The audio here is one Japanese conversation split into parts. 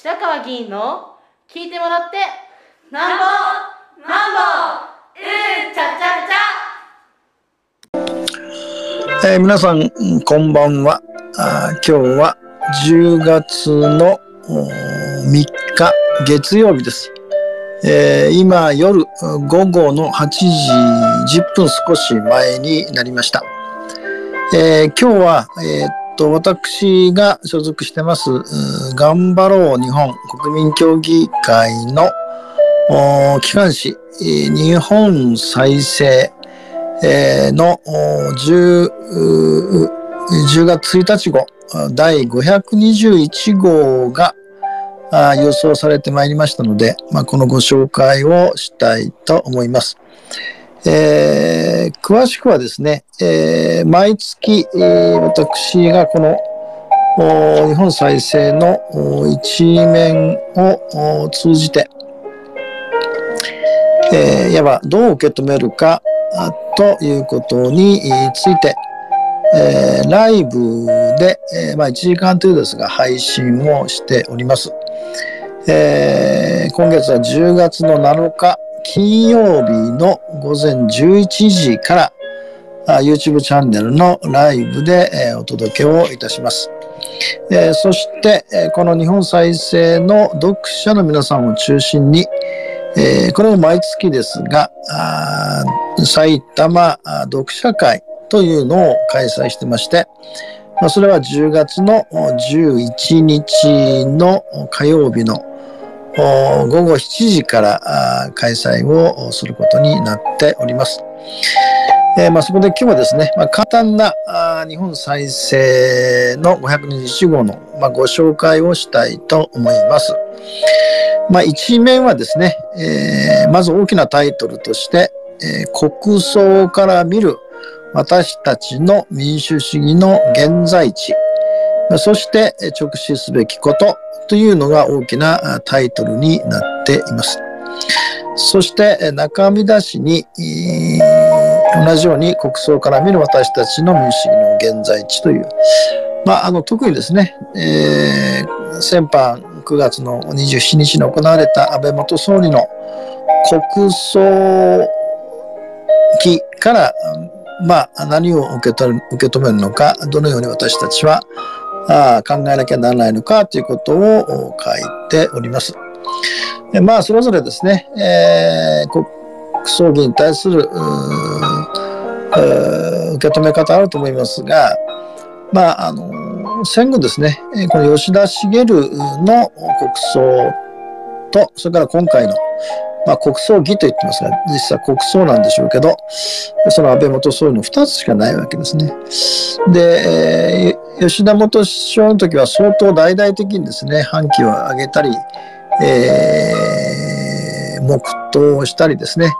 白川議員の聞いてもらってなんぼなんぼうんちゃちゃちゃ、えー、皆さんこんばんは。あ今日は10月の3日月曜日です、えー、今夜午後の8時10分少し前になりました、えー、今日は、えーと、私が所属してます、頑張ろう日本国民協議会の機関紙、日本再生の 10, 10月1日号、第521号が予想されてまいりましたので、まあ、このご紹介をしたいと思います。えー、詳しくはですね、えー、毎月、えー、私がこの日本再生の一面を通じて、えー、いわばどう受け止めるかということについて、えー、ライブで、えー、まあ、1時間程度ですが配信をしております。えー、今月は10月の7日金曜日の午前11時から YouTube チャンネルのライブで、えお届けをいたします。えそして、えこの日本再生の読者の皆さんを中心に、えこれも毎月ですが、埼玉読者会というのを開催してまして、まそれは10月の11日の火曜日の午後7時から開催をすることになっております。えー、まあ、そこで今日はですね、まあ、簡単なあ日本再生の521号の、まあ、ご紹介をしたいと思います。まあ、一面はですね、えー、まず大きなタイトルとして、えー、国葬から見る私たちの民主主義の現在地、そして直視すべきことというのが大きなタイトルになっています。そして中身出しに同じように国葬から見る私たちの民主主義の現在地という、まあ、あの特にですね、えー、先般9月の27日に行われた安倍元総理の国葬期から、まあ、何を受け止めるのか、どのように私たちはあ考えなきゃならないのかということを書いております。でまあ、それぞれですね、えー、国葬儀に対する受け止め方あると思いますが、まあ、あの戦後ですね、この吉田茂の国葬と、それから今回のまあ、国葬儀と言ってますが、実際国葬なんでしょうけど、その安倍元総理の2つしかないわけですね。で、えー、吉田元首相の時は相当大々的にですね、反旗を上げたり、えー、黙祷をしたりですね、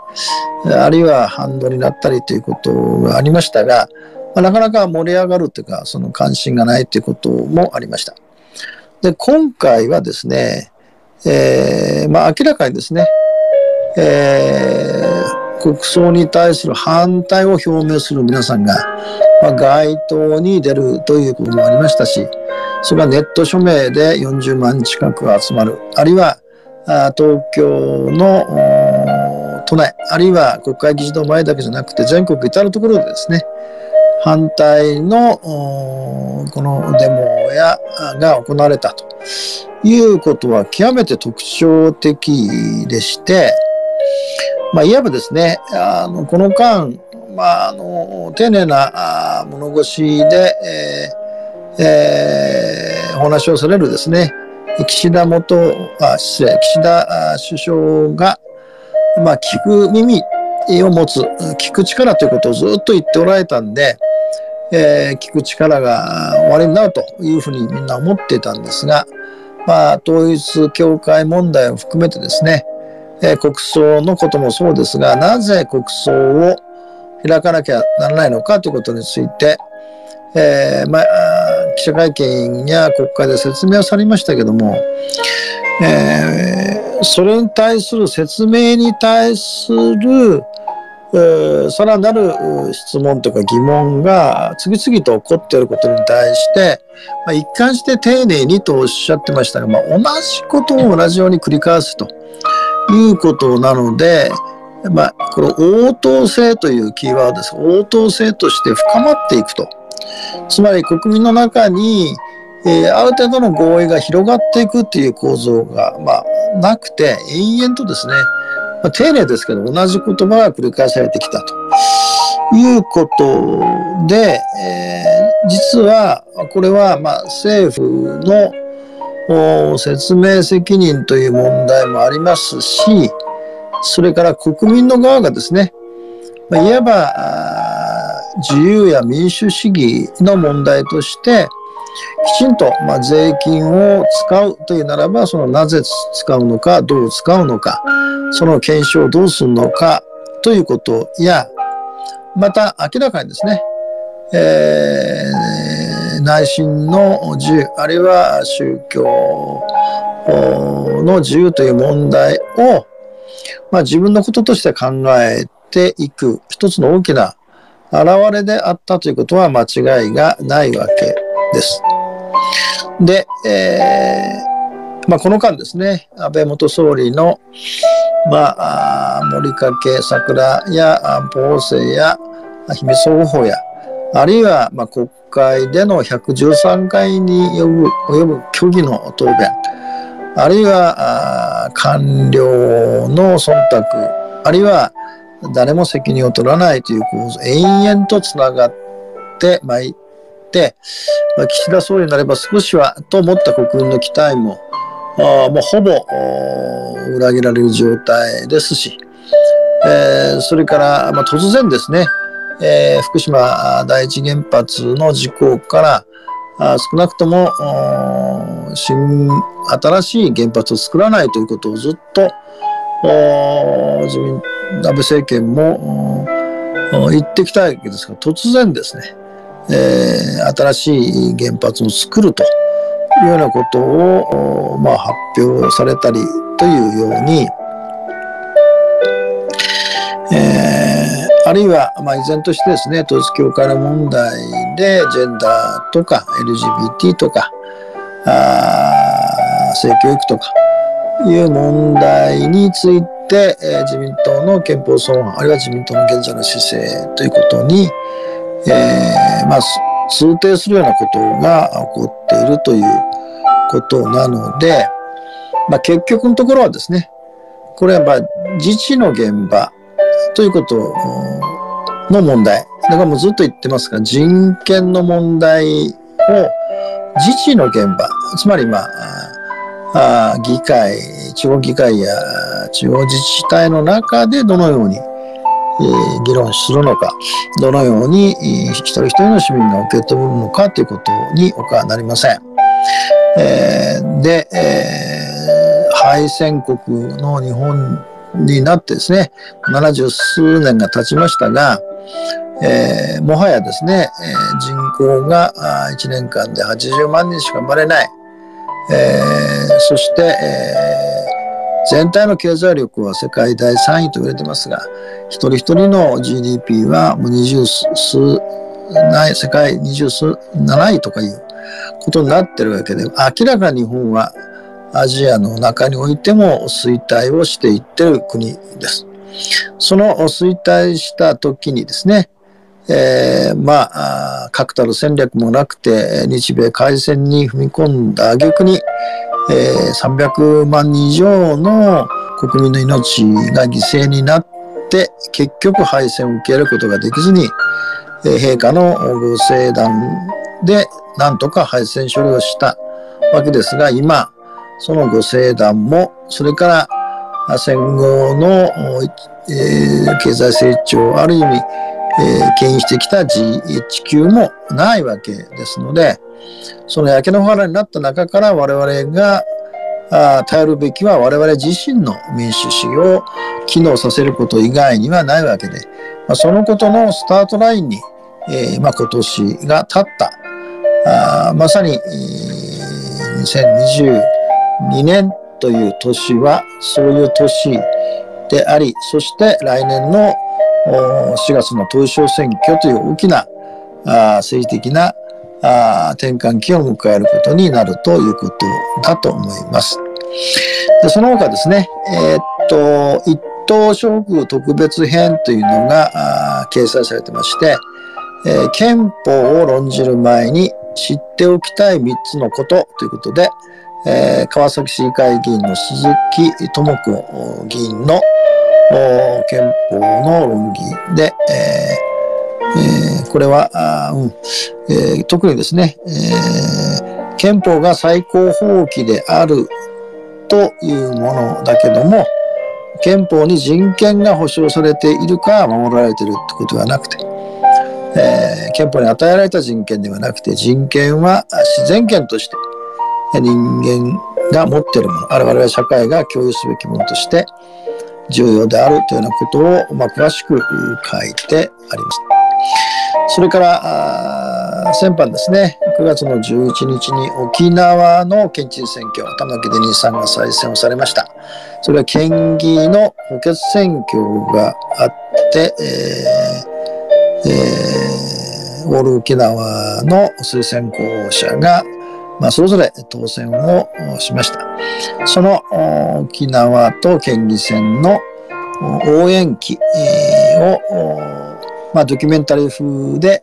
あるいは反動になったりということがありましたが、まあ、なかなか盛り上がるというか、その関心がないということもありました。で、今回はですね、えー、まあ明らかにですね、えー、国葬に対する反対を表明する皆さんが、まあ、街頭に出るということもありましたし、それはネット署名で40万近く集まる、あるいは東京の都内、あるいは国会議事堂前だけじゃなくて全国至るところでですね、反対のこのデモやが行われたということは極めて特徴的でして、まあ、いわばですね、あのこの間、まあ、あの丁寧な物腰で、えーえー、お話をされるですね、岸田元、あ失礼、岸田首相が、まあ、聞く耳を持つ、聞く力ということをずっと言っておられたんで、えー、聞く力が終わりになるというふうにみんな思っていたんですが、まあ、統一教会問題を含めてですね、えー、国葬のこともそうですが、なぜ国葬を開かなきゃならないのかということについて、えー、まあ、記者会見や国会で説明をされましたけども、えー、それに対する説明に対するさらなる質問とか疑問が次々と起こっていることに対して、まあ、一貫して丁寧にとおっしゃってましたが、まあ、同じことを同じように繰り返すということなので、まあ、この応答性というキーワードです。応答性として深まっていくと。つまり国民の中に、えー、ある程度の合意が広がっていくっていう構造が、まあ、なくて、延々とですね、まあ、丁寧ですけど、同じ言葉が繰り返されてきたということで、えー、実は、これは、まあ、政府の説明責任という問題もありますし、それから国民の側がですね、まあ、い。わば自由や民主主義の問題として、きちんと、まあ、税金を使うというならば、そのなぜ使うのか、どう使うのか、その検証をどうするのかということや、また明らかにですね、えー、内心の自由、あるいは宗教の自由という問題を、まあ、自分のこととして考えていく一つの大きな現れであったということは間違いがないわけです。で、えー、まあ、この間ですね、安倍元総理の、まあ、森掛桜や法政や秘密保護や、あるいは、まあ、国会での113回に及ぶ及ぶ虚偽の答弁、あるいは官僚の忖度、あるいは誰も責任を取らないという構図、延々とつながってまいって、ま、岸田総理になれば少しはと思った国民の期待も、あもうほぼ裏切られる状態ですし、えー、それから、まあ、突然ですね、えー、福島第一原発の事故からあ少なくとも新新しい原発を作らないということをずっと自民安倍政権も言ってきたわけですが突然ですね、えー、新しい原発を作るというようなことを、まあ、発表されたりというように、えー、あるいは、まあ、依然としてですね統一教会の問題でジェンダーとか LGBT とかあ性教育とかいう問題について、えー、自民党の憲法草案あるいは自民党の現在の姿勢ということに、えー、まあ通底するようなことが起こっているということなので、まあ、結局のところはですね、これはまあ自治の現場ということの問題。だからもうずっと言ってますが、人権の問題を自治の現場、つまりまあ、あ議会、地方議会や地方自治体の中でどのようにえー、議論するのか、どのように、えー、一人一人の市民が受け止めるのかということに他はなりません。えー、で、えー、敗戦国の日本になってですね、70数年が経ちましたが、えー、もはやですね、えー、人口が1年間で80万人しか生まれない。えー、そして、えー、全体の経済力は世界第3位と言われてますが、一人一人の GDP はもう二十数、ない世界二十数、7位とかいうことになってるわけで、明らかに日本はアジアの中においても衰退をしていってる国です。その衰退した時にですね、えー、まあ、確たる戦略もなくて、日米開戦に踏み込んだ挙句に、えー、300万人以上の国民の命が犠牲になって結局敗戦を受けることができずに、えー、陛下のご政団でなんとか敗戦処理をしたわけですが今そのご政団もそれから戦後の、えー、経済成長ある意味、えー、牽引してきた地球もないわけですのでその焼け野原になった中から我々があ頼るべきは我々自身の民主主義を機能させること以外にはないわけで、まあ、そのことのスタートラインに、えーまあ、今年が経った。あまさに、えー、2022年という年はそういう年でありそして来年の4月の統一小選挙という大きな政治的な転換期を迎えることになるということだと思います。でその他ですね、えー、っと、一等諸国特別編というのが掲載されてまして、えー、憲法を論じる前に知っておきたい3つのことということで、えー、川崎市議会議員の鈴木智子議員の憲法の論議で、えーえー、これは、うんえー、特にですね、えー、憲法が最高法規であるというものだけども、憲法に人権が保障されているか守られているってことではなくて、えー、憲法に与えられた人権ではなくて人権は自然権として人間が持っているもの我々は社会が共有すべきものとして重要であるというようなことを、まあ、詳しく書いてあります。それから、先般ですね、9月の11日に沖縄の県知事選挙、玉城デニーさんが再選をされました。それは県議の補欠選挙があって、えーえー、オール沖縄の推薦候補者が、まあ、それぞれ当選をしました。その沖縄と県議選の応援旗をまあ、ドキュメンタリー風で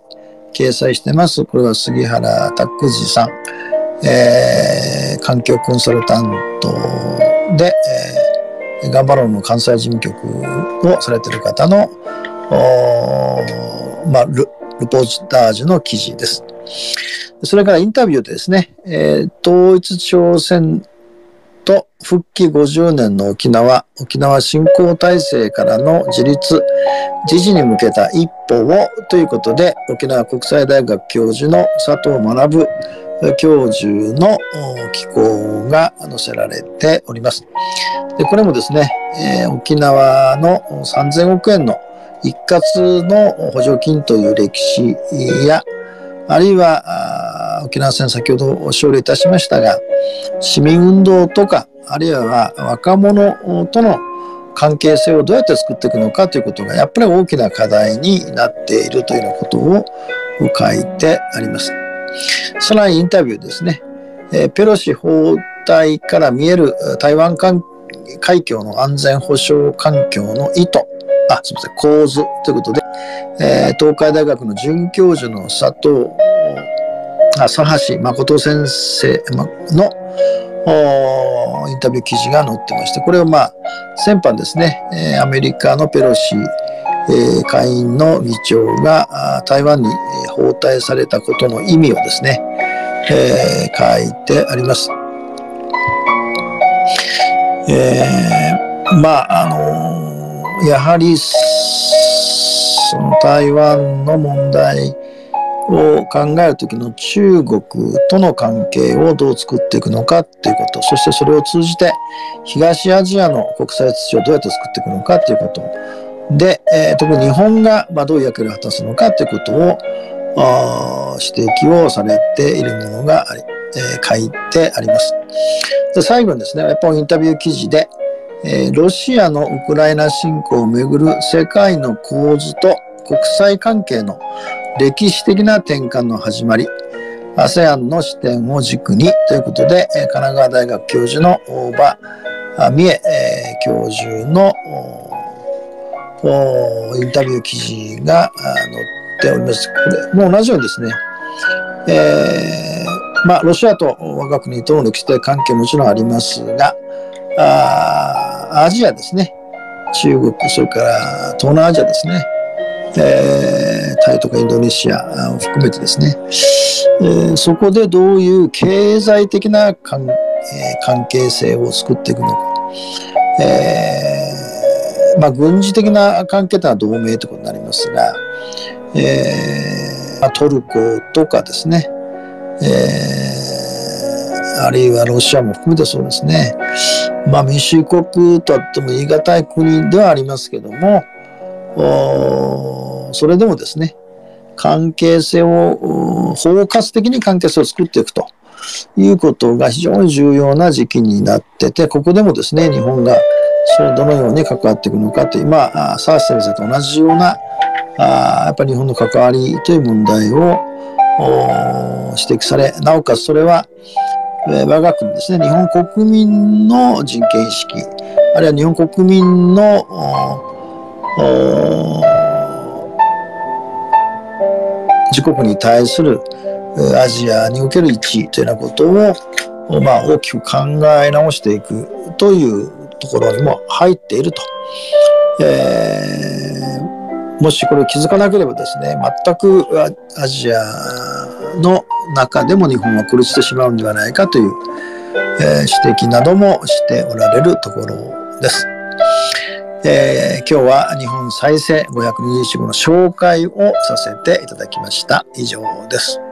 掲載してます。これは杉原拓司さん、えー、環境コンサルタントで、えー、頑張ろうの関西事務局をされている方の、まあ、ルルポータージュの記事です。それからインタビューでですね、えー、統一朝鮮と復帰50年の沖縄、沖縄振興体制からの自立、自治に向けた一歩をということで、沖縄国際大学教授の佐藤学教授の寄稿が載せられております。でこれもですね、えー、沖縄の3000億円の一括の補助金という歴史や、あるいは沖縄戦先ほどお勝利いたしましたが、市民運動とか、あるいは若者との関係性をどうやって作っていくのかということがやっぱり大きな課題になっているというようなことを書いてあります。さらにインタビューですね。えペロシ法体から見える台湾海峡の安全保障環境の意図、あ、すみません、構図ということで、えー、東海大学の准教授の佐藤、あ佐橋誠先生のインタビュー記事が載ってまして、これをまあ、先般ですね、えアメリカのペロシ、え下院の議長が台湾に訪台されたことの意味をですね、えー、書いてあります。えー、まあ、あの、やはり、その台湾の問題を考えるときの中国との関係をどう作っていくのかっていうこと、そしてそれを通じて東アジアの国際秩序をどうやって作っていくのかっていうこと、で、えー、特に日本がまどういう役割を果たすのかということを指摘をされているものがあり、えー、書いてあります。で最後にですね、やっぱりインタビュー記事で、えー、ロシアのウクライナ侵攻をめぐる世界の構図と国際関係の歴史的な転換の始まり、ASEAN の視点を軸にということで、神奈川大学教授の大場美恵教授のインタビュー記事が載っております。これも同じようにですね、えー、まあ、ロシアと我が国との歴史的関係もちろんありますが、あアジアですね、中国、それから東南アジアですね、えー、タイとかインドネシアを含めてですね、えー、そこでどういう経済的な関,、えー、関係性を作っていくのか、えーまあ、軍事的な関係というのは同盟ということになりますが、えー、トルコとかですね、えー、あるいはロシアも含めてそうですね、まあ、民主国とあっても言い難い国ではありますけども、それでもですね、関係性を、包括的に関係性を作っていくということが非常に重要な時期になってて、ここでもですね、日本がそれどのように関わっていくのかという、まあ、サース先生と同じような、あやっぱり日本の関わりという問題を指摘され、なおかつそれは、我が国ですね、日本国民の人権意識、あるいは日本国民の自国に対するアジアにおける位置というようなことを、まあ、大きく考え直していくというところにも入っていると。えー、もしこれを気づかなければですね、全くアジアの中でも日本は孤立してしまうんではないかという、えー、指摘などもしておられるところです。えー、今日は日本再生521号の紹介をさせていただきました。以上です。